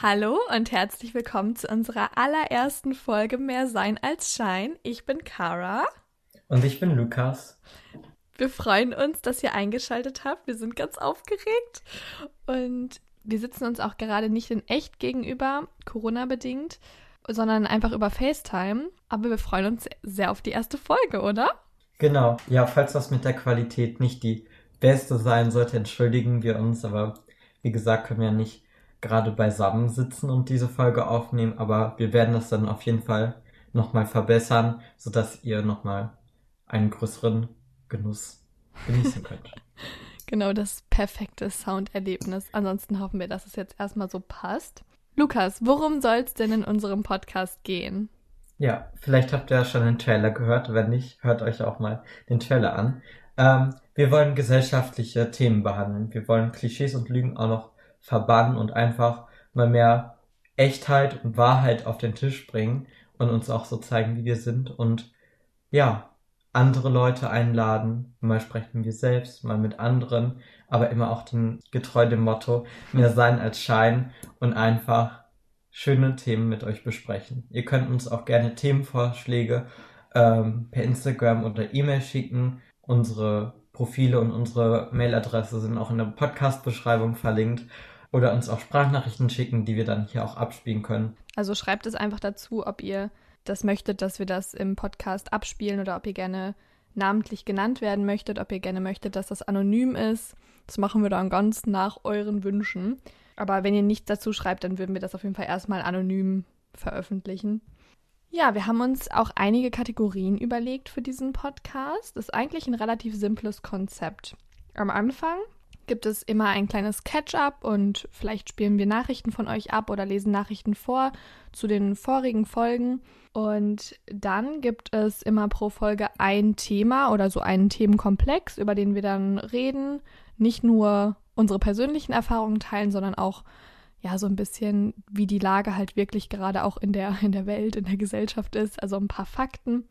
Hallo und herzlich willkommen zu unserer allerersten Folge Mehr Sein als Schein. Ich bin Kara. Und ich bin Lukas. Wir freuen uns, dass ihr eingeschaltet habt. Wir sind ganz aufgeregt. Und wir sitzen uns auch gerade nicht in echt gegenüber, Corona-bedingt, sondern einfach über FaceTime. Aber wir freuen uns sehr auf die erste Folge, oder? Genau. Ja, falls das mit der Qualität nicht die beste sein sollte, entschuldigen wir uns. Aber wie gesagt, können wir ja nicht gerade beisammen sitzen und diese Folge aufnehmen, aber wir werden das dann auf jeden Fall nochmal verbessern, sodass ihr nochmal einen größeren Genuss genießen könnt. genau, das perfekte Sounderlebnis. Ansonsten hoffen wir, dass es jetzt erstmal so passt. Lukas, worum soll es denn in unserem Podcast gehen? Ja, vielleicht habt ihr ja schon den Trailer gehört. Wenn nicht, hört euch auch mal den Trailer an. Ähm, wir wollen gesellschaftliche Themen behandeln. Wir wollen Klischees und Lügen auch noch verbannen und einfach mal mehr Echtheit und Wahrheit auf den Tisch bringen und uns auch so zeigen, wie wir sind und ja, andere Leute einladen. Mal sprechen wir selbst, mal mit anderen, aber immer auch den, getreu dem Motto, mehr sein als Schein und einfach schöne Themen mit euch besprechen. Ihr könnt uns auch gerne Themenvorschläge ähm, per Instagram oder E-Mail schicken. Unsere Profile und unsere Mailadresse sind auch in der Podcast-Beschreibung verlinkt oder uns auch Sprachnachrichten schicken, die wir dann hier auch abspielen können. Also schreibt es einfach dazu, ob ihr das möchtet, dass wir das im Podcast abspielen oder ob ihr gerne namentlich genannt werden möchtet, ob ihr gerne möchtet, dass das anonym ist. Das machen wir dann ganz nach euren Wünschen. Aber wenn ihr nichts dazu schreibt, dann würden wir das auf jeden Fall erstmal anonym veröffentlichen. Ja, wir haben uns auch einige Kategorien überlegt für diesen Podcast. Das ist eigentlich ein relativ simples Konzept. Am Anfang gibt es immer ein kleines Catch-up und vielleicht spielen wir Nachrichten von euch ab oder lesen Nachrichten vor zu den vorigen Folgen. Und dann gibt es immer pro Folge ein Thema oder so einen Themenkomplex, über den wir dann reden. Nicht nur unsere persönlichen Erfahrungen teilen, sondern auch ja so ein bisschen, wie die Lage halt wirklich gerade auch in der, in der Welt, in der Gesellschaft ist. Also ein paar Fakten.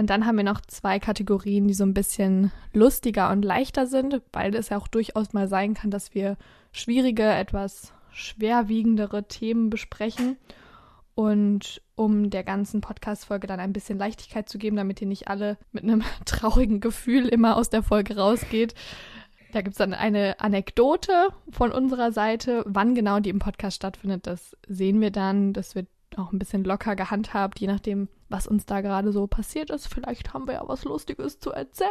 Und dann haben wir noch zwei Kategorien, die so ein bisschen lustiger und leichter sind, weil es ja auch durchaus mal sein kann, dass wir schwierige, etwas schwerwiegendere Themen besprechen. Und um der ganzen Podcast-Folge dann ein bisschen Leichtigkeit zu geben, damit ihr nicht alle mit einem traurigen Gefühl immer aus der Folge rausgeht, da gibt es dann eine Anekdote von unserer Seite. Wann genau die im Podcast stattfindet, das sehen wir dann. Das wird auch ein bisschen locker gehandhabt, je nachdem, was uns da gerade so passiert ist. Vielleicht haben wir ja was Lustiges zu erzählen.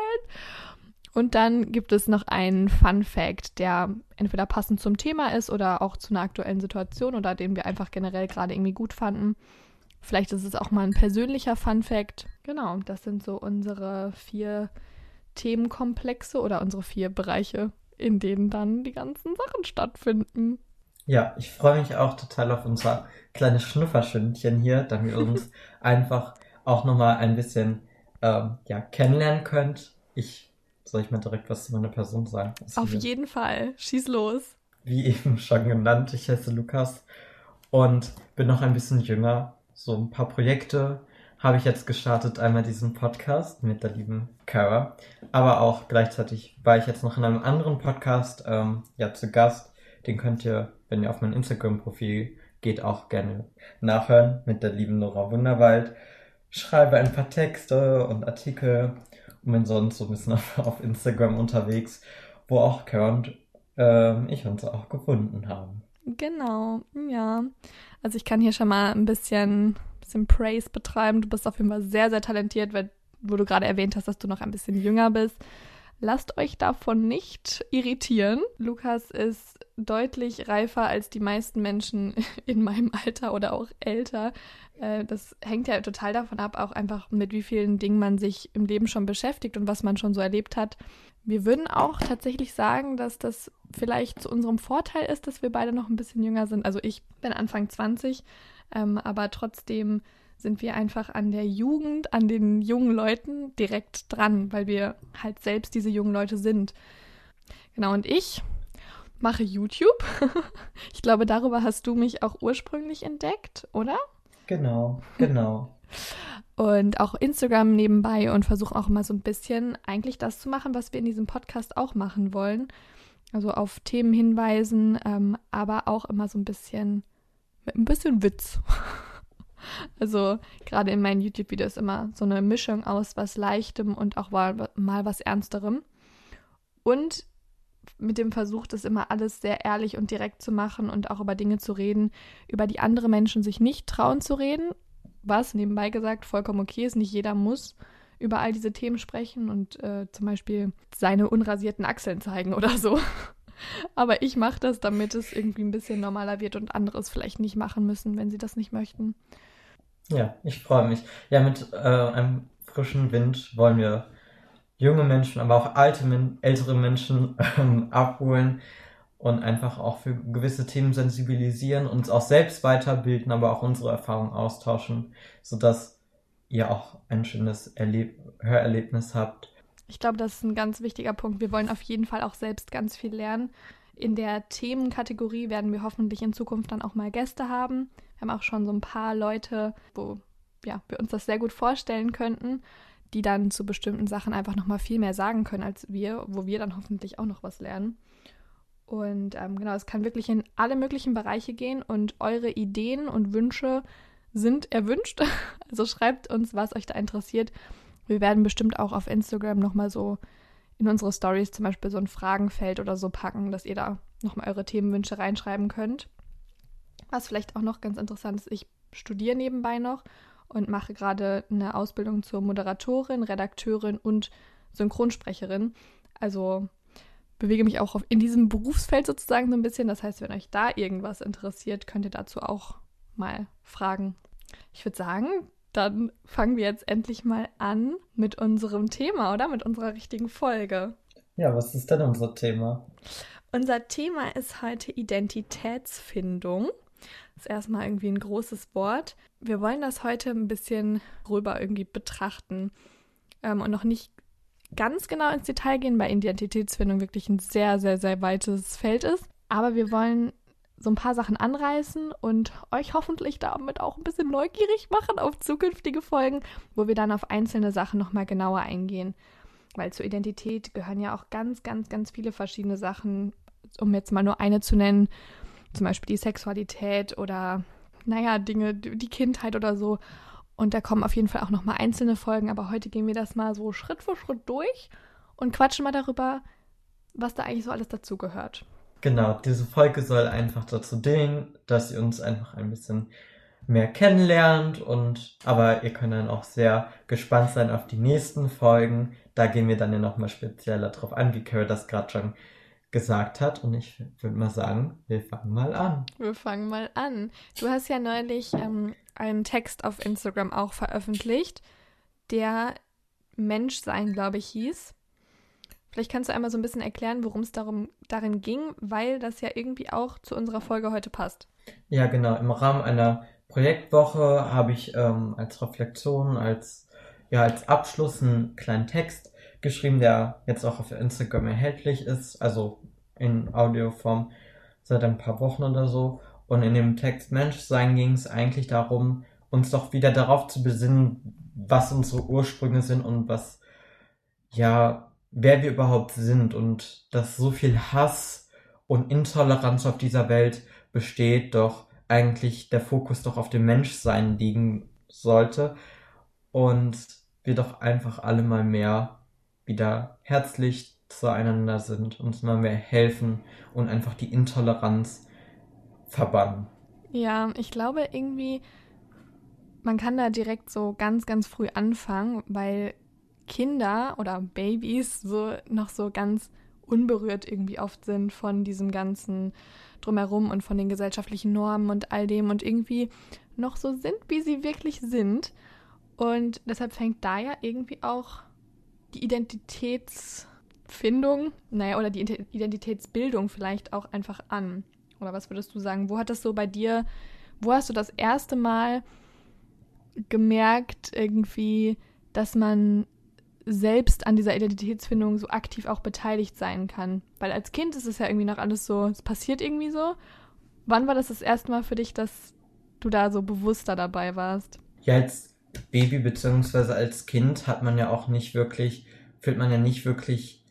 Und dann gibt es noch einen Fun Fact, der entweder passend zum Thema ist oder auch zu einer aktuellen Situation oder den wir einfach generell gerade irgendwie gut fanden. Vielleicht ist es auch mal ein persönlicher Fun Fact. Genau, das sind so unsere vier Themenkomplexe oder unsere vier Bereiche, in denen dann die ganzen Sachen stattfinden. Ja, ich freue mich auch total auf unser kleines Schnufferstündchen hier, damit ihr uns einfach auch nochmal ein bisschen ähm, ja, kennenlernen könnt. Ich soll ich mal direkt was zu meiner Person sagen? Auf jeden Fall. Schieß los. Wie eben schon genannt, ich heiße Lukas und bin noch ein bisschen jünger. So ein paar Projekte habe ich jetzt gestartet. Einmal diesen Podcast mit der lieben Kara, aber auch gleichzeitig war ich jetzt noch in einem anderen Podcast ähm, ja zu Gast. Den könnt ihr wenn ihr auf mein Instagram-Profil geht, auch gerne nachhören mit der lieben Nora Wunderwald. Schreibe ein paar Texte und Artikel und bin sonst so ein bisschen auf, Instagram unterwegs, wo auch Karen und äh, ich uns auch gefunden haben. Genau, ja. Also ich kann hier schon mal ein bisschen, bisschen Praise betreiben. Du bist auf jeden Fall sehr, sehr talentiert, weil, wo du gerade erwähnt hast, dass du noch ein bisschen jünger bist. Lasst euch davon nicht irritieren. Lukas ist deutlich reifer als die meisten Menschen in meinem Alter oder auch älter. Äh, das hängt ja total davon ab, auch einfach mit wie vielen Dingen man sich im Leben schon beschäftigt und was man schon so erlebt hat. Wir würden auch tatsächlich sagen, dass das vielleicht zu unserem Vorteil ist, dass wir beide noch ein bisschen jünger sind. Also ich bin Anfang 20, ähm, aber trotzdem sind wir einfach an der Jugend, an den jungen Leuten direkt dran, weil wir halt selbst diese jungen Leute sind. Genau, und ich mache YouTube. ich glaube, darüber hast du mich auch ursprünglich entdeckt, oder? Genau, genau. und auch Instagram nebenbei und versuche auch immer so ein bisschen eigentlich das zu machen, was wir in diesem Podcast auch machen wollen. Also auf Themen hinweisen, ähm, aber auch immer so ein bisschen mit ein bisschen Witz. Also gerade in meinen YouTube-Videos immer so eine Mischung aus was Leichtem und auch mal, mal was Ernsterem. Und mit dem Versuch, das immer alles sehr ehrlich und direkt zu machen und auch über Dinge zu reden, über die andere Menschen sich nicht trauen zu reden, was nebenbei gesagt vollkommen okay ist. Nicht jeder muss über all diese Themen sprechen und äh, zum Beispiel seine unrasierten Achseln zeigen oder so. Aber ich mache das, damit es irgendwie ein bisschen normaler wird und andere es vielleicht nicht machen müssen, wenn sie das nicht möchten. Ja, ich freue mich. Ja, mit äh, einem frischen Wind wollen wir junge Menschen, aber auch alte, ältere Menschen ähm, abholen und einfach auch für gewisse Themen sensibilisieren, uns auch selbst weiterbilden, aber auch unsere Erfahrungen austauschen, sodass ihr auch ein schönes Erleb Hörerlebnis habt. Ich glaube, das ist ein ganz wichtiger Punkt. Wir wollen auf jeden Fall auch selbst ganz viel lernen. In der Themenkategorie werden wir hoffentlich in Zukunft dann auch mal Gäste haben. Wir haben auch schon so ein paar Leute, wo ja, wir uns das sehr gut vorstellen könnten, die dann zu bestimmten Sachen einfach noch mal viel mehr sagen können als wir, wo wir dann hoffentlich auch noch was lernen. Und ähm, genau, es kann wirklich in alle möglichen Bereiche gehen und eure Ideen und Wünsche sind erwünscht. Also schreibt uns, was euch da interessiert. Wir werden bestimmt auch auf Instagram nochmal so in unsere Stories zum Beispiel so ein Fragenfeld oder so packen, dass ihr da nochmal eure Themenwünsche reinschreiben könnt. Was vielleicht auch noch ganz interessant ist, ich studiere nebenbei noch und mache gerade eine Ausbildung zur Moderatorin, Redakteurin und Synchronsprecherin. Also bewege mich auch in diesem Berufsfeld sozusagen so ein bisschen. Das heißt, wenn euch da irgendwas interessiert, könnt ihr dazu auch mal fragen. Ich würde sagen, dann fangen wir jetzt endlich mal an mit unserem Thema, oder? Mit unserer richtigen Folge. Ja, was ist denn unser Thema? Unser Thema ist heute Identitätsfindung. Das ist erstmal irgendwie ein großes Wort. Wir wollen das heute ein bisschen rüber irgendwie betrachten ähm, und noch nicht ganz genau ins Detail gehen, weil Identitätsfindung wirklich ein sehr, sehr, sehr weites Feld ist. Aber wir wollen so ein paar Sachen anreißen und euch hoffentlich damit auch ein bisschen neugierig machen auf zukünftige Folgen, wo wir dann auf einzelne Sachen nochmal genauer eingehen. Weil zur Identität gehören ja auch ganz, ganz, ganz viele verschiedene Sachen, um jetzt mal nur eine zu nennen zum Beispiel die Sexualität oder, naja, Dinge, die Kindheit oder so. Und da kommen auf jeden Fall auch nochmal einzelne Folgen, aber heute gehen wir das mal so Schritt für Schritt durch und quatschen mal darüber, was da eigentlich so alles dazugehört. Genau, diese Folge soll einfach dazu dienen, dass ihr uns einfach ein bisschen mehr kennenlernt und aber ihr könnt dann auch sehr gespannt sein auf die nächsten Folgen. Da gehen wir dann ja nochmal spezieller drauf an, wie Carrie das gerade schon gesagt hat. Und ich würde mal sagen, wir fangen mal an. Wir fangen mal an. Du hast ja neulich ähm, einen Text auf Instagram auch veröffentlicht, der Menschsein, glaube ich, hieß. Vielleicht kannst du einmal so ein bisschen erklären, worum es darum darin ging, weil das ja irgendwie auch zu unserer Folge heute passt. Ja, genau. Im Rahmen einer Projektwoche habe ich ähm, als Reflexion, als ja als Abschluss einen kleinen Text geschrieben, der jetzt auch auf Instagram erhältlich ist, also in Audioform seit ein paar Wochen oder so. Und in dem Text Menschsein ging es eigentlich darum, uns doch wieder darauf zu besinnen, was unsere Ursprünge sind und was, ja, wer wir überhaupt sind und dass so viel Hass und Intoleranz auf dieser Welt besteht, doch eigentlich der Fokus doch auf dem Menschsein liegen sollte und wir doch einfach alle mal mehr wieder herzlich zueinander sind, uns mal mehr helfen und einfach die Intoleranz verbannen. Ja, ich glaube irgendwie, man kann da direkt so ganz, ganz früh anfangen, weil Kinder oder Babys so noch so ganz unberührt irgendwie oft sind von diesem ganzen drumherum und von den gesellschaftlichen Normen und all dem und irgendwie noch so sind, wie sie wirklich sind. Und deshalb fängt da ja irgendwie auch die Identitätsfindung, naja, oder die Identitätsbildung vielleicht auch einfach an? Oder was würdest du sagen? Wo hat das so bei dir, wo hast du das erste Mal gemerkt, irgendwie, dass man selbst an dieser Identitätsfindung so aktiv auch beteiligt sein kann? Weil als Kind ist es ja irgendwie noch alles so, es passiert irgendwie so. Wann war das das erste Mal für dich, dass du da so bewusster dabei warst? Ja, als Baby beziehungsweise als Kind hat man ja auch nicht wirklich, führt man ja nicht wirklich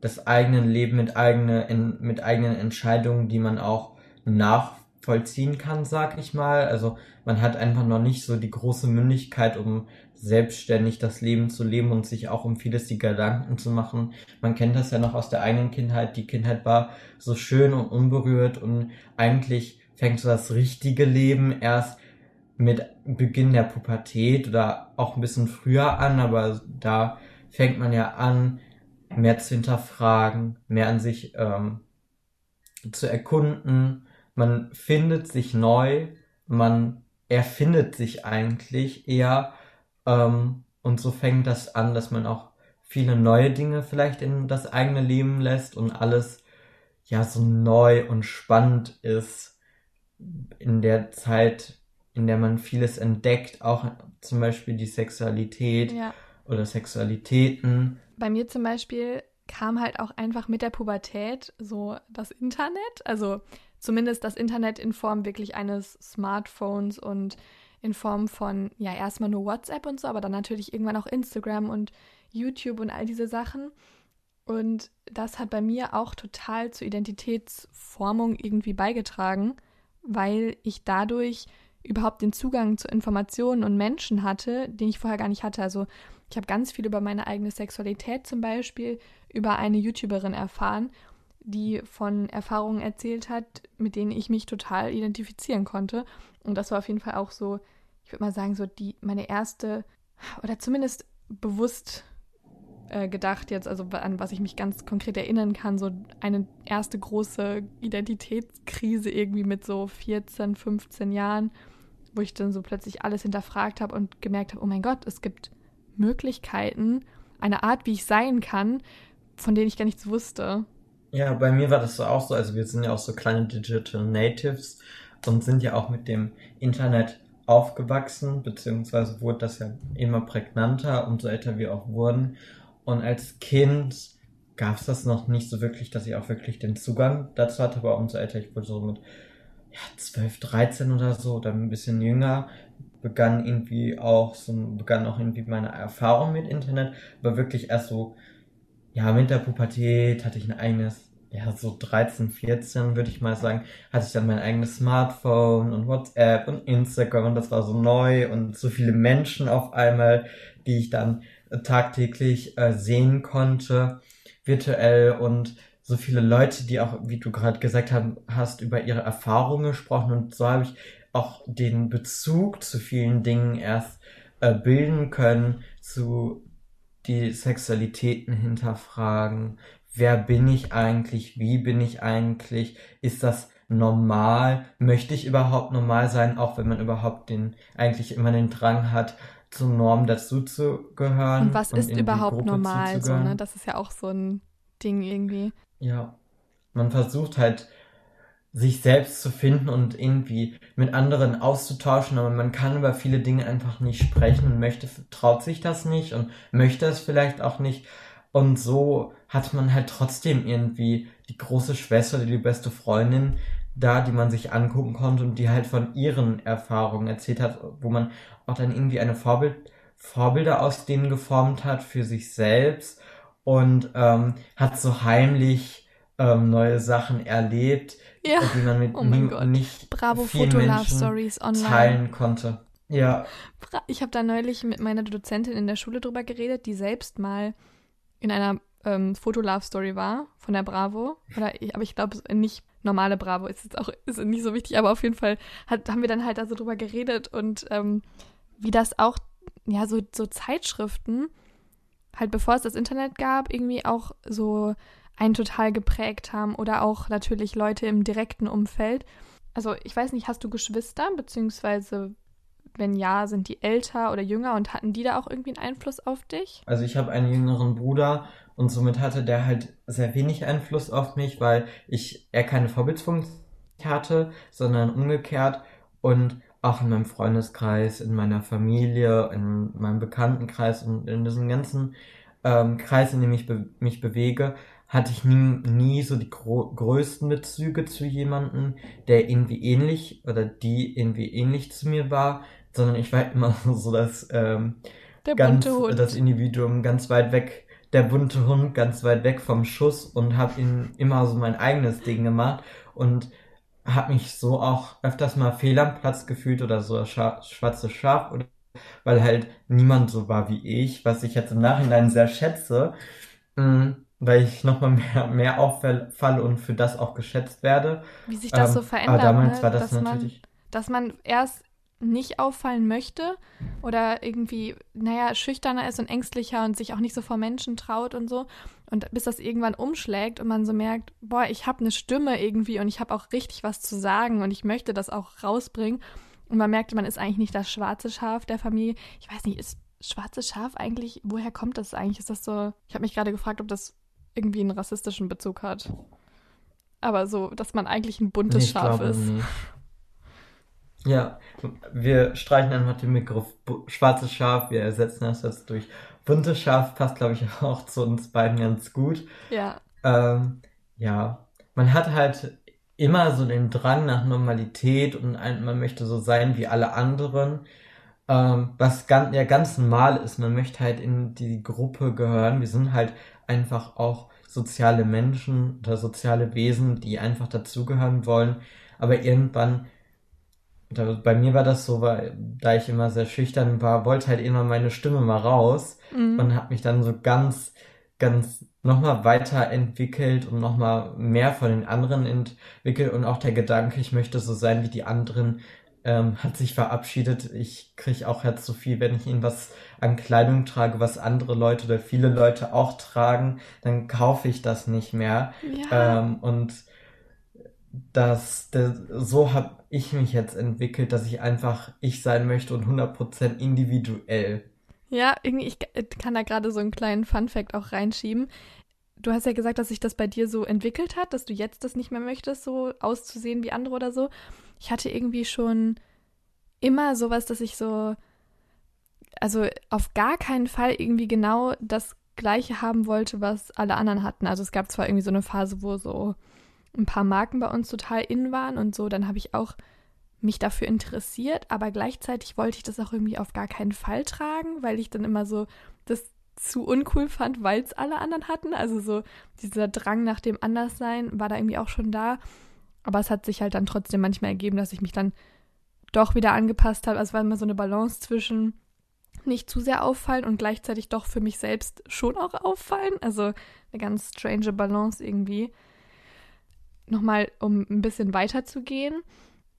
das eigene Leben mit, eigene, in, mit eigenen Entscheidungen, die man auch nach vollziehen kann, sag ich mal. Also man hat einfach noch nicht so die große Mündigkeit, um selbstständig das Leben zu leben und sich auch um vieles die Gedanken zu machen. Man kennt das ja noch aus der eigenen Kindheit. Die Kindheit war so schön und unberührt und eigentlich fängt so das richtige Leben erst mit Beginn der Pubertät oder auch ein bisschen früher an, aber da fängt man ja an, mehr zu hinterfragen, mehr an sich ähm, zu erkunden. Man findet sich neu, man erfindet sich eigentlich eher ähm, und so fängt das an, dass man auch viele neue Dinge vielleicht in das eigene Leben lässt und alles ja so neu und spannend ist in der Zeit, in der man vieles entdeckt, auch zum Beispiel die Sexualität ja. oder Sexualitäten. Bei mir zum Beispiel kam halt auch einfach mit der Pubertät so das Internet, also zumindest das Internet in Form wirklich eines Smartphones und in Form von, ja, erstmal nur WhatsApp und so, aber dann natürlich irgendwann auch Instagram und YouTube und all diese Sachen. Und das hat bei mir auch total zur Identitätsformung irgendwie beigetragen, weil ich dadurch überhaupt den Zugang zu Informationen und Menschen hatte, den ich vorher gar nicht hatte. Also ich habe ganz viel über meine eigene Sexualität zum Beispiel über eine YouTuberin erfahren, die von Erfahrungen erzählt hat, mit denen ich mich total identifizieren konnte. Und das war auf jeden Fall auch so, ich würde mal sagen, so die meine erste oder zumindest bewusst äh, gedacht jetzt, also an was ich mich ganz konkret erinnern kann, so eine erste große Identitätskrise irgendwie mit so 14, 15 Jahren, wo ich dann so plötzlich alles hinterfragt habe und gemerkt habe, oh mein Gott, es gibt Möglichkeiten, eine Art, wie ich sein kann, von denen ich gar nichts wusste. Ja, bei mir war das so auch so. Also wir sind ja auch so kleine Digital Natives und sind ja auch mit dem Internet aufgewachsen, beziehungsweise wurde das ja immer prägnanter, umso älter wir auch wurden. Und als Kind gab es das noch nicht so wirklich, dass ich auch wirklich den Zugang dazu hatte, aber umso älter ich wurde, so mit ja, 12, 13 oder so, oder ein bisschen jünger, begann irgendwie auch so, begann auch irgendwie meine Erfahrung mit Internet, aber wirklich erst so, ja, mit der Pubertät hatte ich ein eigenes, ja, so 13, 14 würde ich mal sagen, hatte ich dann mein eigenes Smartphone und WhatsApp und Instagram und das war so neu und so viele Menschen auf einmal, die ich dann tagtäglich äh, sehen konnte, virtuell und so viele Leute, die auch, wie du gerade gesagt haben, hast, über ihre Erfahrungen gesprochen und so habe ich auch den Bezug zu vielen Dingen erst äh, bilden können, zu die Sexualitäten hinterfragen. Wer bin ich eigentlich? Wie bin ich eigentlich? Ist das normal? Möchte ich überhaupt normal sein, auch wenn man überhaupt den, eigentlich immer den Drang hat, zur Norm dazu zu gehören. Und was und ist überhaupt normal? So, ne? Das ist ja auch so ein Ding irgendwie. Ja. Man versucht halt, sich selbst zu finden und irgendwie mit anderen auszutauschen, aber man kann über viele Dinge einfach nicht sprechen und möchte, traut sich das nicht und möchte es vielleicht auch nicht. Und so hat man halt trotzdem irgendwie die große Schwester oder die beste Freundin da, die man sich angucken konnte und die halt von ihren Erfahrungen erzählt hat, wo man auch dann irgendwie eine Vorbild, Vorbilder aus denen geformt hat für sich selbst und ähm, hat so heimlich ähm, neue Sachen erlebt, ja. die man mit oh nicht Bravo Foto Love Stories online teilen konnte. Ja. Ich habe da neulich mit meiner Dozentin in der Schule drüber geredet, die selbst mal in einer ähm, Foto-Love-Story war von der Bravo. Oder ich, aber ich glaube nicht normale Bravo ist jetzt auch ist nicht so wichtig, aber auf jeden Fall hat, haben wir dann halt da so drüber geredet und ähm, wie das auch, ja, so, so Zeitschriften, halt bevor es das Internet gab, irgendwie auch so einen total geprägt haben oder auch natürlich Leute im direkten Umfeld. Also ich weiß nicht, hast du Geschwister, beziehungsweise wenn ja, sind die älter oder jünger und hatten die da auch irgendwie einen Einfluss auf dich? Also ich habe einen jüngeren Bruder und somit hatte der halt sehr wenig Einfluss auf mich, weil ich er keine Vorbildsfunktion hatte, sondern umgekehrt und auch in meinem Freundeskreis, in meiner Familie, in meinem Bekanntenkreis und in diesem ganzen ähm, Kreis, in dem ich be mich bewege, hatte ich nie, nie so die größten Bezüge zu jemandem, der irgendwie ähnlich oder die irgendwie ähnlich zu mir war, sondern ich war immer so das, ähm, ganz, das Individuum ganz weit weg, der bunte Hund ganz weit weg vom Schuss und habe ihn immer so mein eigenes Ding gemacht und habe mich so auch öfters mal fehl am Platz gefühlt oder so Scha schwarze Schaf oder weil halt niemand so war wie ich, was ich jetzt im Nachhinein sehr schätze, mh, mm, weil ich nochmal mehr, mehr auffalle und für das auch geschätzt werde. Wie sich das ähm, so verändert, aber damals ne? war das dass natürlich... Man, dass man erst nicht auffallen möchte oder irgendwie, naja, schüchterner ist und ängstlicher und sich auch nicht so vor Menschen traut und so. Und bis das irgendwann umschlägt und man so merkt, boah, ich habe eine Stimme irgendwie und ich habe auch richtig was zu sagen und ich möchte das auch rausbringen. Und man merkt, man ist eigentlich nicht das schwarze Schaf der Familie. Ich weiß nicht, ist schwarzes Schaf eigentlich, woher kommt das eigentlich? Ist das so, ich habe mich gerade gefragt, ob das irgendwie einen rassistischen Bezug hat. Aber so, dass man eigentlich ein buntes nee, Schaf ist. Nicht. Ja, wir streichen einfach den Begriff schwarzes Schaf, wir ersetzen das jetzt durch buntes Schaf, passt glaube ich auch zu uns beiden ganz gut. Ja. Ähm, ja, man hat halt immer so den Drang nach Normalität und ein, man möchte so sein wie alle anderen. Ähm, was ganz, ja ganz normal ist, man möchte halt in die Gruppe gehören. Wir sind halt einfach auch soziale Menschen oder soziale Wesen, die einfach dazugehören wollen. Aber irgendwann, da, bei mir war das so, weil, da ich immer sehr schüchtern war, wollte halt immer meine Stimme mal raus mhm. und habe mich dann so ganz, ganz nochmal weiterentwickelt und nochmal mehr von den anderen entwickelt und auch der Gedanke, ich möchte so sein wie die anderen, ähm, hat sich verabschiedet. Ich kriege auch jetzt so viel, wenn ich ihnen was an Kleidung trage, was andere Leute oder viele Leute auch tragen, dann kaufe ich das nicht mehr. Ja. Ähm, und das, das so habe ich mich jetzt entwickelt, dass ich einfach ich sein möchte und 100% individuell. Ja, irgendwie, ich kann da gerade so einen kleinen Fun-Fact auch reinschieben. Du hast ja gesagt, dass sich das bei dir so entwickelt hat, dass du jetzt das nicht mehr möchtest, so auszusehen wie andere oder so. Ich hatte irgendwie schon immer sowas, dass ich so, also auf gar keinen Fall irgendwie genau das Gleiche haben wollte, was alle anderen hatten. Also es gab zwar irgendwie so eine Phase, wo so ein paar Marken bei uns total in waren und so, dann habe ich auch mich dafür interessiert, aber gleichzeitig wollte ich das auch irgendwie auf gar keinen Fall tragen, weil ich dann immer so das zu uncool fand, weil es alle anderen hatten. Also so dieser Drang nach dem Anderssein war da irgendwie auch schon da. Aber es hat sich halt dann trotzdem manchmal ergeben, dass ich mich dann doch wieder angepasst habe. Also es war immer so eine Balance zwischen nicht zu sehr auffallen und gleichzeitig doch für mich selbst schon auch auffallen. Also eine ganz strange Balance irgendwie. Nochmal, um ein bisschen weiter zu gehen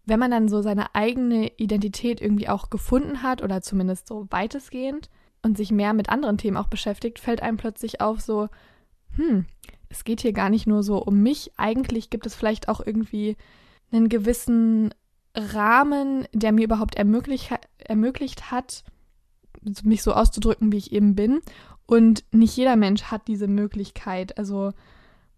wenn man dann so seine eigene Identität irgendwie auch gefunden hat oder zumindest so weitestgehend und sich mehr mit anderen Themen auch beschäftigt, fällt einem plötzlich auf so, hm, es geht hier gar nicht nur so um mich, eigentlich gibt es vielleicht auch irgendwie einen gewissen Rahmen, der mir überhaupt ermöglicht, ermöglicht hat, mich so auszudrücken, wie ich eben bin. Und nicht jeder Mensch hat diese Möglichkeit. Also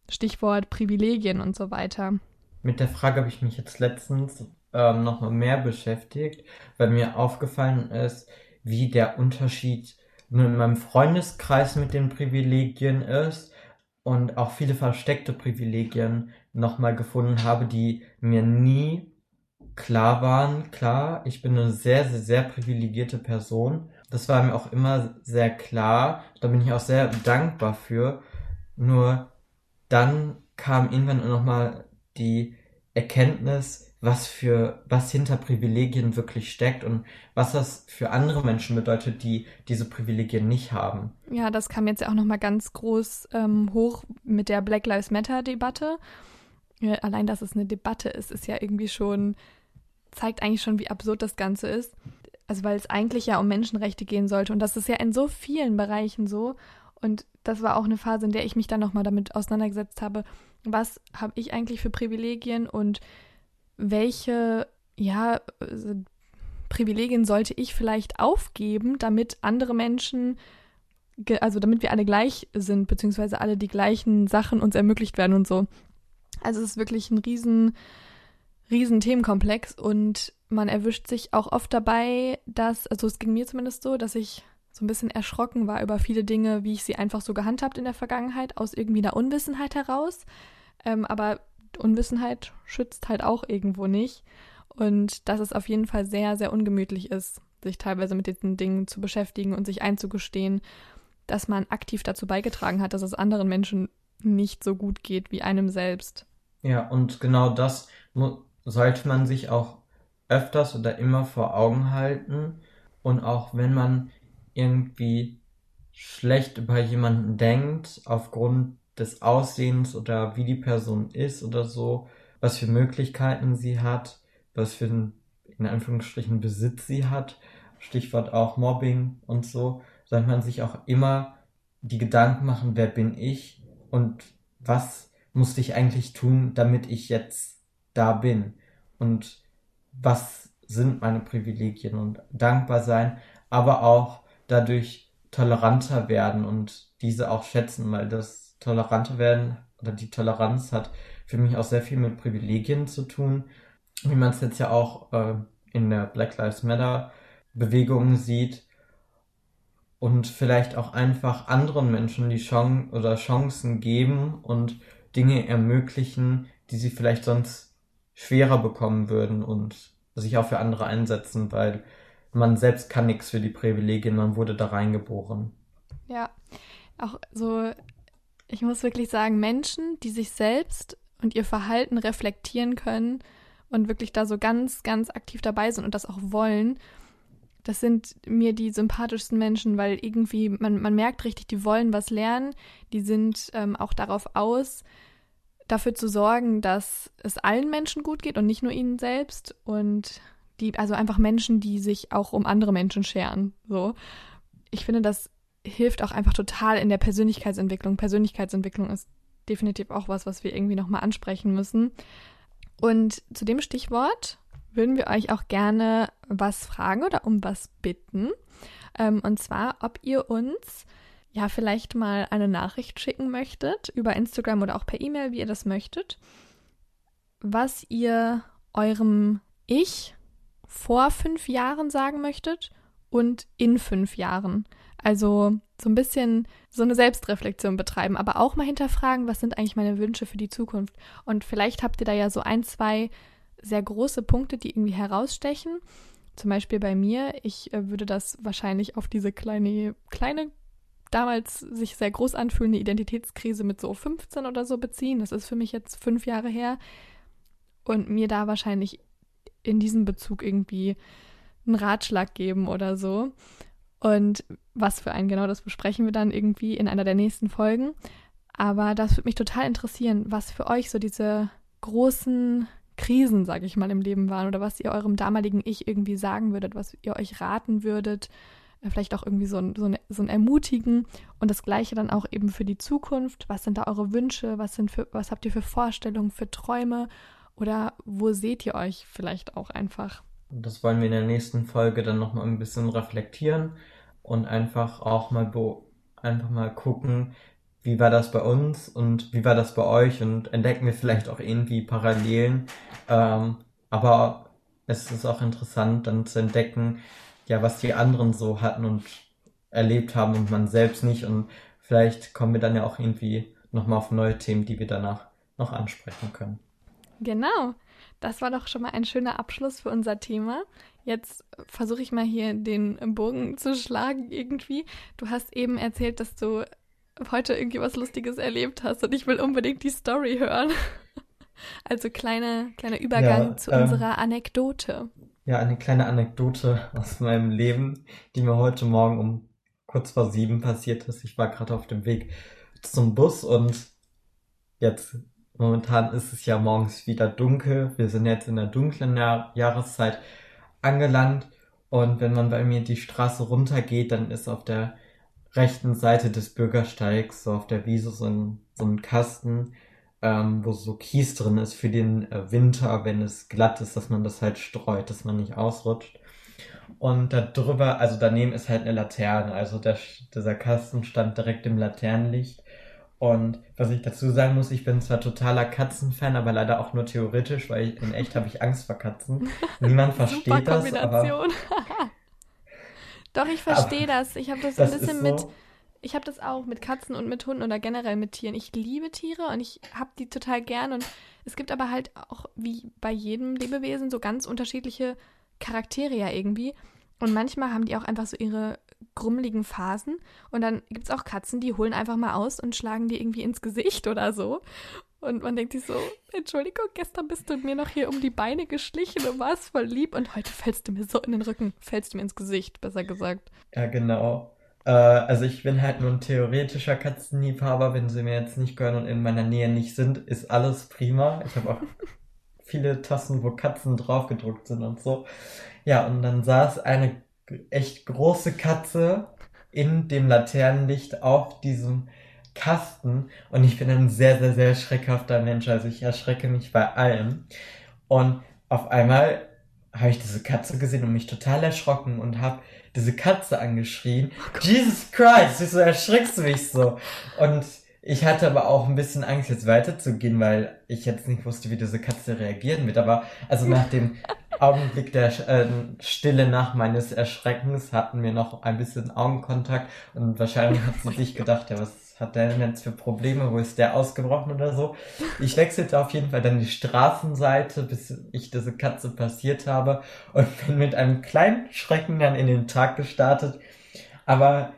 Stichwort Privilegien und so weiter. Mit der Frage habe ich mich jetzt letztens ähm, nochmal mehr beschäftigt, weil mir aufgefallen ist, wie der Unterschied nur in meinem Freundeskreis mit den Privilegien ist und auch viele versteckte Privilegien nochmal gefunden habe, die mir nie klar waren. Klar, ich bin eine sehr, sehr, sehr privilegierte Person. Das war mir auch immer sehr klar. Da bin ich auch sehr dankbar für. Nur dann kam irgendwann nochmal die Erkenntnis, was für, was hinter Privilegien wirklich steckt und was das für andere Menschen bedeutet, die diese Privilegien nicht haben. Ja, das kam jetzt ja auch nochmal ganz groß ähm, hoch mit der Black Lives Matter Debatte. Ja, allein, dass es eine Debatte ist, ist ja irgendwie schon, zeigt eigentlich schon, wie absurd das Ganze ist. Also, weil es eigentlich ja um Menschenrechte gehen sollte und das ist ja in so vielen Bereichen so. Und das war auch eine Phase, in der ich mich dann nochmal damit auseinandergesetzt habe, was habe ich eigentlich für Privilegien und welche, ja, Privilegien sollte ich vielleicht aufgeben, damit andere Menschen, also damit wir alle gleich sind, beziehungsweise alle die gleichen Sachen uns ermöglicht werden und so. Also es ist wirklich ein riesen, riesen Themenkomplex und man erwischt sich auch oft dabei, dass, also es ging mir zumindest so, dass ich so ein bisschen erschrocken war über viele Dinge, wie ich sie einfach so gehandhabt in der Vergangenheit, aus irgendwie einer Unwissenheit heraus. Ähm, aber Unwissenheit schützt halt auch irgendwo nicht. Und dass es auf jeden Fall sehr, sehr ungemütlich ist, sich teilweise mit diesen Dingen zu beschäftigen und sich einzugestehen, dass man aktiv dazu beigetragen hat, dass es anderen Menschen nicht so gut geht wie einem selbst. Ja, und genau das sollte man sich auch öfters oder immer vor Augen halten und auch wenn man irgendwie schlecht über jemanden denkt, aufgrund des Aussehens oder wie die Person ist oder so, was für Möglichkeiten sie hat, was für ein, in Anführungsstrichen Besitz sie hat, Stichwort auch Mobbing und so, sollte man sich auch immer die Gedanken machen, wer bin ich und was musste ich eigentlich tun, damit ich jetzt da bin? Und was sind meine Privilegien? Und dankbar sein, aber auch dadurch toleranter werden und diese auch schätzen, weil das toleranter werden oder die Toleranz hat für mich auch sehr viel mit Privilegien zu tun, wie man es jetzt ja auch äh, in der Black Lives Matter Bewegung sieht und vielleicht auch einfach anderen Menschen die Chance oder Chancen geben und Dinge ermöglichen, die sie vielleicht sonst schwerer bekommen würden und sich auch für andere einsetzen, weil man selbst kann nichts für die Privilegien, man wurde da reingeboren. Ja, auch so, ich muss wirklich sagen, Menschen, die sich selbst und ihr Verhalten reflektieren können und wirklich da so ganz, ganz aktiv dabei sind und das auch wollen, das sind mir die sympathischsten Menschen, weil irgendwie man, man merkt richtig, die wollen was lernen, die sind ähm, auch darauf aus, dafür zu sorgen, dass es allen Menschen gut geht und nicht nur ihnen selbst und die, also einfach Menschen, die sich auch um andere Menschen scheren. So. Ich finde, das hilft auch einfach total in der Persönlichkeitsentwicklung. Persönlichkeitsentwicklung ist definitiv auch was, was wir irgendwie nochmal ansprechen müssen. Und zu dem Stichwort würden wir euch auch gerne was fragen oder um was bitten. Ähm, und zwar, ob ihr uns ja vielleicht mal eine Nachricht schicken möchtet über Instagram oder auch per E-Mail, wie ihr das möchtet, was ihr eurem Ich vor fünf Jahren sagen möchtet und in fünf Jahren. Also so ein bisschen so eine Selbstreflexion betreiben, aber auch mal hinterfragen, was sind eigentlich meine Wünsche für die Zukunft. Und vielleicht habt ihr da ja so ein, zwei sehr große Punkte, die irgendwie herausstechen. Zum Beispiel bei mir, ich äh, würde das wahrscheinlich auf diese kleine, kleine, damals sich sehr groß anfühlende Identitätskrise mit so 15 oder so beziehen. Das ist für mich jetzt fünf Jahre her. Und mir da wahrscheinlich in diesem Bezug irgendwie einen Ratschlag geben oder so. Und was für einen genau, das besprechen wir dann irgendwie in einer der nächsten Folgen. Aber das würde mich total interessieren, was für euch so diese großen Krisen, sage ich mal, im Leben waren oder was ihr eurem damaligen Ich irgendwie sagen würdet, was ihr euch raten würdet, äh, vielleicht auch irgendwie so ein, so, ein, so ein Ermutigen und das Gleiche dann auch eben für die Zukunft. Was sind da eure Wünsche? Was, sind für, was habt ihr für Vorstellungen, für Träume? Oder wo seht ihr euch vielleicht auch einfach? Das wollen wir in der nächsten Folge dann nochmal ein bisschen reflektieren und einfach auch mal einfach mal gucken, wie war das bei uns und wie war das bei euch und entdecken wir vielleicht auch irgendwie Parallelen. Ähm, aber es ist auch interessant dann zu entdecken, ja, was die anderen so hatten und erlebt haben und man selbst nicht. Und vielleicht kommen wir dann ja auch irgendwie nochmal auf neue Themen, die wir danach noch ansprechen können. Genau. Das war doch schon mal ein schöner Abschluss für unser Thema. Jetzt versuche ich mal hier den Bogen zu schlagen irgendwie. Du hast eben erzählt, dass du heute irgendwie was Lustiges erlebt hast und ich will unbedingt die Story hören. Also kleiner kleiner Übergang ja, zu ähm, unserer Anekdote. Ja, eine kleine Anekdote aus meinem Leben, die mir heute Morgen um kurz vor sieben passiert ist. Ich war gerade auf dem Weg zum Bus und jetzt momentan ist es ja morgens wieder dunkel. Wir sind jetzt in der dunklen Jahr Jahreszeit angelangt und wenn man bei mir die Straße runtergeht, dann ist auf der rechten Seite des Bürgersteigs, so auf der Wiese, so ein, so ein Kasten, ähm, wo so Kies drin ist für den äh, Winter, wenn es glatt ist, dass man das halt streut, dass man nicht ausrutscht. Und da drüber, also daneben ist halt eine Laterne, also der, dieser Kasten stand direkt im Laternenlicht. Und was ich dazu sagen muss, ich bin zwar totaler Katzenfan, aber leider auch nur theoretisch, weil ich, in echt habe ich Angst vor Katzen. Niemand versteht das, aber Doch, ich verstehe das. Ich habe das, das, ein bisschen so. mit. Ich habe das auch mit Katzen und mit Hunden oder generell mit Tieren. Ich liebe Tiere und ich habe die total gern. Und es gibt aber halt auch, wie bei jedem Lebewesen, so ganz unterschiedliche Charaktere ja irgendwie. Und manchmal haben die auch einfach so ihre grummeligen Phasen. Und dann gibt es auch Katzen, die holen einfach mal aus und schlagen die irgendwie ins Gesicht oder so. Und man denkt sich so, Entschuldigung, gestern bist du mir noch hier um die Beine geschlichen und warst voll lieb und heute fällst du mir so in den Rücken, fällst du mir ins Gesicht, besser gesagt. Ja, genau. Äh, also ich bin halt nur ein theoretischer Katzenliebhaber. Wenn sie mir jetzt nicht gehören und in meiner Nähe nicht sind, ist alles prima. Ich habe auch viele Tassen, wo Katzen draufgedruckt sind und so. Ja, und dann saß eine echt große Katze in dem Laternenlicht auf diesem Kasten und ich bin ein sehr, sehr, sehr schreckhafter Mensch. Also ich erschrecke mich bei allem. Und auf einmal habe ich diese Katze gesehen und mich total erschrocken und habe diese Katze angeschrien. Oh Jesus Christ, wieso erschreckst du mich so? Und ich hatte aber auch ein bisschen Angst, jetzt weiterzugehen, weil ich jetzt nicht wusste, wie diese Katze reagieren wird. Aber also nach dem Augenblick der äh, Stille nach meines Erschreckens hatten wir noch ein bisschen Augenkontakt und wahrscheinlich hat sie sich gedacht, ja, was hat der denn jetzt für Probleme? Wo ist der ausgebrochen oder so? Ich wechselte auf jeden Fall dann die Straßenseite, bis ich diese Katze passiert habe und bin mit einem kleinen Schrecken dann in den Tag gestartet. Aber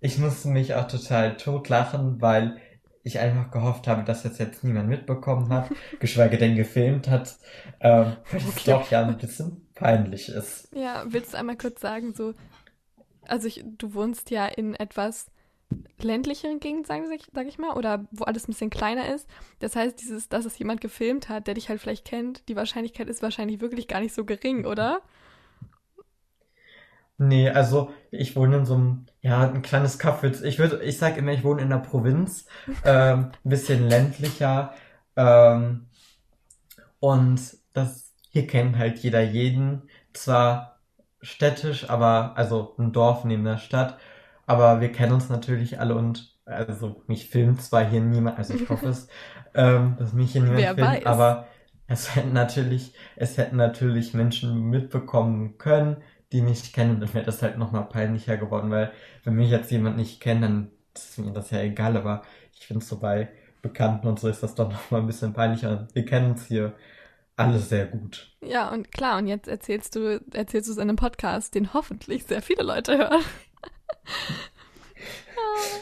ich musste mich auch total totlachen, weil ich einfach gehofft habe, dass das jetzt niemand mitbekommen hat, geschweige denn gefilmt hat, ähm, weil es okay. doch ja ein bisschen peinlich ist. Ja, willst du einmal kurz sagen, so, also ich, du wohnst ja in etwas ländlicheren Gegend, sag ich, sag ich mal, oder wo alles ein bisschen kleiner ist. Das heißt, dieses, dass es jemand gefilmt hat, der dich halt vielleicht kennt, die Wahrscheinlichkeit ist wahrscheinlich wirklich gar nicht so gering, oder? Nee, also ich wohne in so einem, ja, ein kleines Kaff. Ich würde, ich sag immer, ich wohne in der Provinz, ähm, ein bisschen ländlicher. Ähm, und das hier kennt halt jeder jeden. Zwar städtisch, aber also ein Dorf neben der Stadt aber wir kennen uns natürlich alle und also mich filmt zwar hier niemand, also ich hoffe es, ähm, dass mich hier niemand Wer filmt, weiß. aber es hätten natürlich, es hätten natürlich Menschen mitbekommen können, die mich kennen, dann wäre das halt nochmal peinlicher geworden, weil wenn mich jetzt jemand nicht kennt, dann ist mir das ja egal, aber ich finde so bei Bekannten und so ist das doch nochmal ein bisschen peinlicher. Wir kennen uns hier alle sehr gut. Ja, und klar, und jetzt erzählst du, erzählst du es in einem Podcast, den hoffentlich sehr viele Leute hören.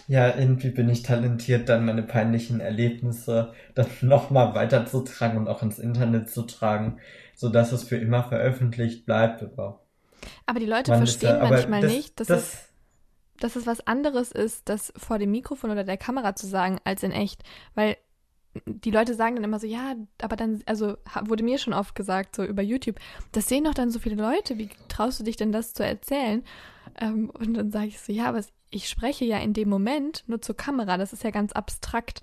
Ja, irgendwie bin ich talentiert, dann meine peinlichen Erlebnisse dann nochmal weiterzutragen und auch ins Internet zu tragen, sodass es für immer veröffentlicht bleibt. Aber, aber die Leute verstehen ja, manchmal das, nicht, dass, das, es, dass es was anderes ist, das vor dem Mikrofon oder der Kamera zu sagen, als in echt. Weil die Leute sagen dann immer so, ja, aber dann, also wurde mir schon oft gesagt, so über YouTube, das sehen doch dann so viele Leute, wie traust du dich denn das zu erzählen? Ähm, und dann sage ich so, ja, aber ich spreche ja in dem Moment nur zur Kamera, das ist ja ganz abstrakt.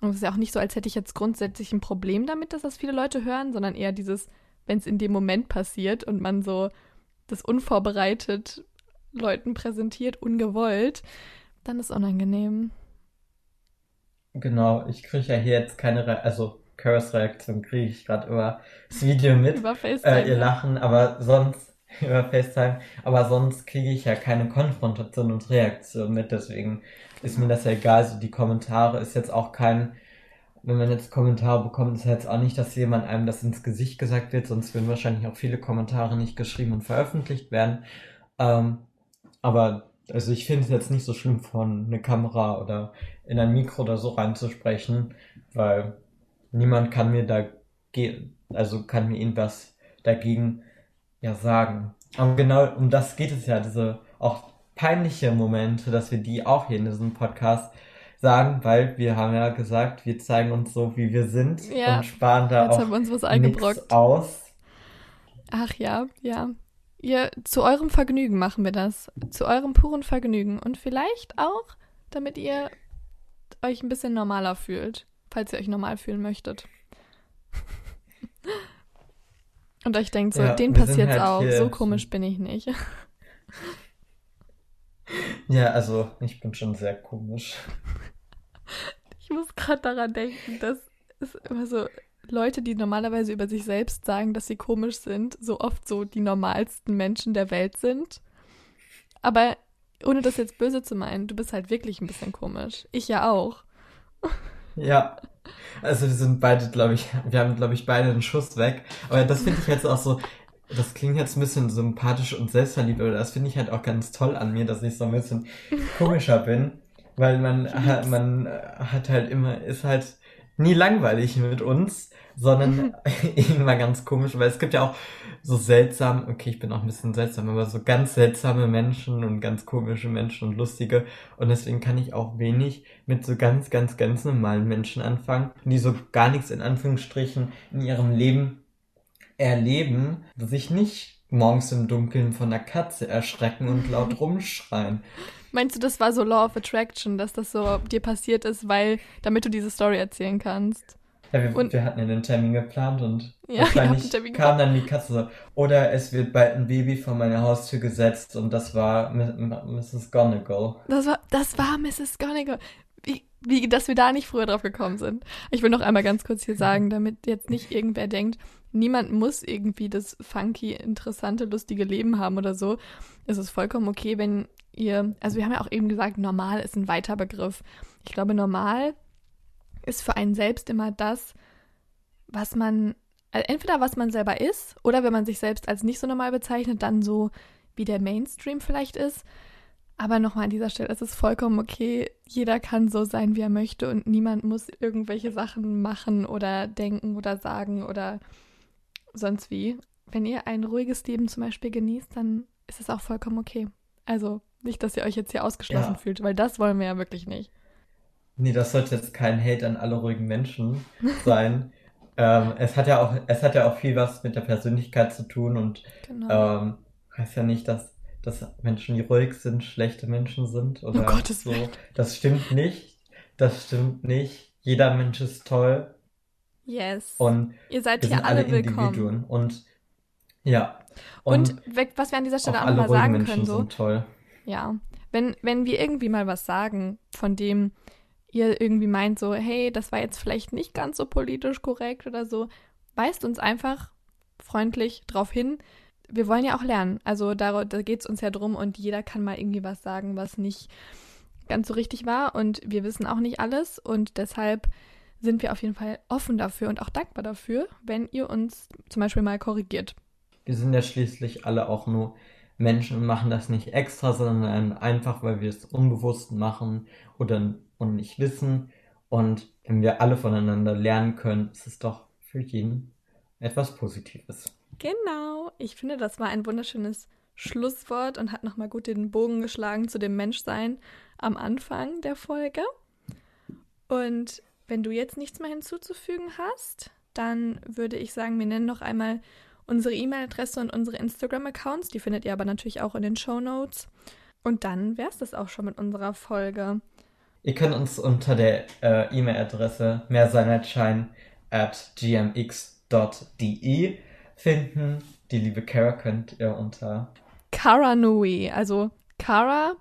Und es ist ja auch nicht so, als hätte ich jetzt grundsätzlich ein Problem damit, dass das viele Leute hören, sondern eher dieses, wenn es in dem Moment passiert und man so das unvorbereitet Leuten präsentiert, ungewollt, dann ist unangenehm. Genau, ich kriege ja hier jetzt keine, Re also Curse Reaktion kriege ich gerade über das Video mit. über FaceTime. Äh, ihr Lachen, aber sonst über FaceTime, aber sonst kriege ich ja keine Konfrontation und Reaktion mit, deswegen ist mir das ja egal. So die Kommentare ist jetzt auch kein, wenn man jetzt Kommentare bekommt, ist ja jetzt auch nicht, dass jemand einem das ins Gesicht gesagt wird, sonst würden wahrscheinlich auch viele Kommentare nicht geschrieben und veröffentlicht werden. Ähm, aber also ich finde es jetzt nicht so schlimm, von eine Kamera oder in ein Mikro oder so reinzusprechen, weil niemand kann mir da, also kann mir irgendwas dagegen ja sagen. Aber genau um das geht es ja, diese auch peinliche Momente, dass wir die auch hier in diesem Podcast sagen, weil wir haben ja gesagt, wir zeigen uns so, wie wir sind ja, und sparen da auch nichts aus. Ach ja, ja. Ihr, zu eurem Vergnügen machen wir das. Zu eurem puren Vergnügen. Und vielleicht auch, damit ihr euch ein bisschen normaler fühlt, falls ihr euch normal fühlen möchtet. Und euch denkt so, ja, den passiert's halt auch. So komisch bin ich nicht. Ja, also ich bin schon sehr komisch. Ich muss gerade daran denken, dass es immer so Leute, die normalerweise über sich selbst sagen, dass sie komisch sind, so oft so die normalsten Menschen der Welt sind. Aber ohne das jetzt böse zu meinen, du bist halt wirklich ein bisschen komisch. Ich ja auch. Ja. Also wir sind beide, glaube ich, wir haben, glaube ich, beide einen Schuss weg. Aber das finde ich jetzt auch so, das klingt jetzt ein bisschen sympathisch und selbstverliebt, aber das finde ich halt auch ganz toll an mir, dass ich so ein bisschen komischer bin. Weil man hat, man hat halt immer, ist halt nie langweilig mit uns, sondern immer ganz komisch, weil es gibt ja auch so seltsam, okay, ich bin auch ein bisschen seltsam, aber so ganz seltsame Menschen und ganz komische Menschen und lustige und deswegen kann ich auch wenig mit so ganz, ganz, ganz normalen Menschen anfangen, die so gar nichts in Anführungsstrichen in ihrem Leben erleben, sich nicht morgens im Dunkeln von der Katze erschrecken und laut rumschreien. Meinst du, das war so Law of Attraction, dass das so dir passiert ist, weil, damit du diese Story erzählen kannst? Ja, wir, und, wir hatten einen Termin geplant und ja, wahrscheinlich kam dann die Katze so, oder es wird bald ein Baby vor meine Haustür gesetzt und das war Mrs. Gonigal. Das war, das war Mrs. Gonigal. Wie, wie, dass wir da nicht früher drauf gekommen sind. Ich will noch einmal ganz kurz hier sagen, damit jetzt nicht irgendwer denkt, niemand muss irgendwie das funky, interessante, lustige Leben haben oder so. Es ist vollkommen okay, wenn ihr, also wir haben ja auch eben gesagt, normal ist ein weiter Begriff. Ich glaube, normal ist für einen selbst immer das, was man, also entweder was man selber ist oder wenn man sich selbst als nicht so normal bezeichnet, dann so wie der Mainstream vielleicht ist. Aber nochmal an dieser Stelle, es ist vollkommen okay. Jeder kann so sein, wie er möchte und niemand muss irgendwelche Sachen machen oder denken oder sagen oder sonst wie. Wenn ihr ein ruhiges Leben zum Beispiel genießt, dann ist es auch vollkommen okay. Also nicht, dass ihr euch jetzt hier ausgeschlossen ja. fühlt, weil das wollen wir ja wirklich nicht. Nee, das sollte jetzt kein Hate an alle ruhigen Menschen sein. ähm, es hat ja auch, es hat ja auch viel was mit der Persönlichkeit zu tun und genau. ähm, heißt ja nicht, dass, dass Menschen, die ruhig sind, schlechte Menschen sind oder oh Gottes so. Das stimmt nicht. Das stimmt nicht. Jeder Mensch ist toll. Yes. Und ihr seid hier alle, alle willkommen. Und ja. Und, und was wir an dieser Stelle auch, auch nochmal sagen Menschen können, so. Toll. Ja. Wenn, wenn wir irgendwie mal was sagen, von dem ihr irgendwie meint, so, hey, das war jetzt vielleicht nicht ganz so politisch korrekt oder so, weist uns einfach freundlich drauf hin. Wir wollen ja auch lernen. Also da, da geht es uns ja drum und jeder kann mal irgendwie was sagen, was nicht ganz so richtig war. Und wir wissen auch nicht alles. Und deshalb sind wir auf jeden Fall offen dafür und auch dankbar dafür, wenn ihr uns zum Beispiel mal korrigiert. Wir sind ja schließlich alle auch nur Menschen und machen das nicht extra, sondern einfach, weil wir es unbewusst machen oder und nicht wissen. Und wenn wir alle voneinander lernen können, ist es doch für jeden etwas Positives. Genau. Ich finde, das war ein wunderschönes Schlusswort und hat nochmal gut den Bogen geschlagen zu dem Menschsein am Anfang der Folge. Und wenn du jetzt nichts mehr hinzuzufügen hast, dann würde ich sagen, wir nennen noch einmal unsere E-Mail-Adresse und unsere Instagram-Accounts. Die findet ihr aber natürlich auch in den Show Notes. Und dann wäre es das auch schon mit unserer Folge. Ihr könnt uns unter der äh, E-Mail-Adresse mehrseinheitschein at gmx.de finden. Die liebe Kara könnt ihr unter Karanui, also kara.noe.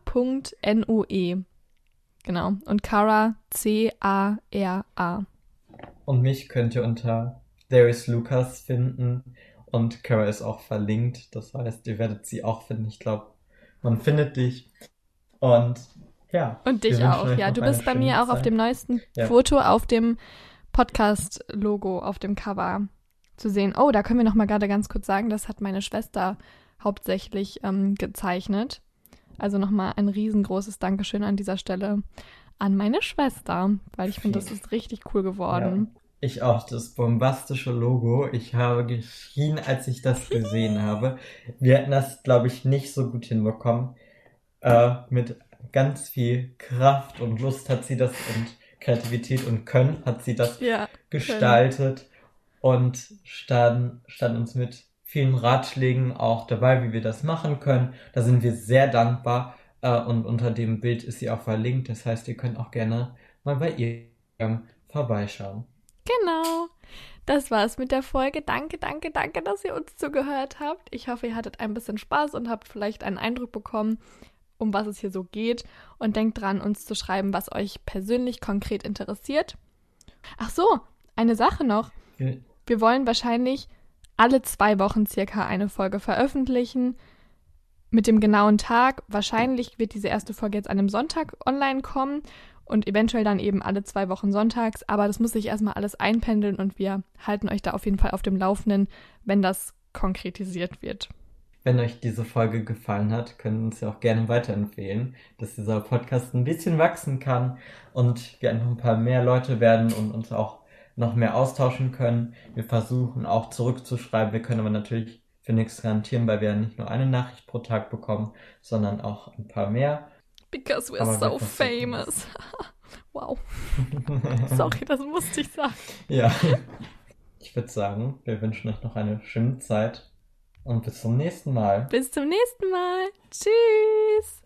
Genau. Und Kara C-A-R-A. Und mich könnt ihr unter There is Lucas finden. Und Kara ist auch verlinkt. Das heißt, ihr werdet sie auch finden. Ich glaube, man findet dich. Und ja. Und dich auch. Ja, du bist bei mir auch Zeit. auf dem neuesten ja. Foto auf dem Podcast-Logo auf dem Cover zu sehen. Oh, da können wir noch mal gerade ganz kurz sagen, das hat meine Schwester hauptsächlich ähm, gezeichnet. Also noch mal ein riesengroßes Dankeschön an dieser Stelle an meine Schwester, weil ich finde, das ist richtig cool geworden. Ja, ich auch, das bombastische Logo. Ich habe geschrien, als ich das gesehen habe. Wir hätten das, glaube ich, nicht so gut hinbekommen. Äh, mit ganz viel Kraft und Lust hat sie das und Kreativität und Können hat sie das ja, gestaltet können. und stand, stand uns mit vielen Ratschlägen auch dabei, wie wir das machen können. Da sind wir sehr dankbar äh, und unter dem Bild ist sie auch verlinkt. Das heißt, ihr könnt auch gerne mal bei ihr vorbeischauen. Genau. Das war's mit der Folge. Danke, danke, danke, dass ihr uns zugehört habt. Ich hoffe, ihr hattet ein bisschen Spaß und habt vielleicht einen Eindruck bekommen, um was es hier so geht. Und denkt dran, uns zu schreiben, was euch persönlich konkret interessiert. Ach so, eine Sache noch. Wir wollen wahrscheinlich alle zwei Wochen circa eine Folge veröffentlichen. Mit dem genauen Tag. Wahrscheinlich wird diese erste Folge jetzt an einem Sonntag online kommen und eventuell dann eben alle zwei Wochen sonntags. Aber das muss sich erstmal alles einpendeln und wir halten euch da auf jeden Fall auf dem Laufenden, wenn das konkretisiert wird. Wenn euch diese Folge gefallen hat, können uns ja auch gerne weiterempfehlen, dass dieser Podcast ein bisschen wachsen kann und wir einfach ein paar mehr Leute werden und uns auch noch mehr austauschen können. Wir versuchen auch zurückzuschreiben. Wir können aber natürlich für nichts garantieren, weil wir nicht nur eine Nachricht pro Tag bekommen, sondern auch ein paar mehr. Because we're aber so famous. wow. Sorry, das musste ich sagen. Ja. Ich würde sagen, wir wünschen euch noch eine schöne Zeit und bis zum nächsten Mal. Bis zum nächsten Mal. Tschüss.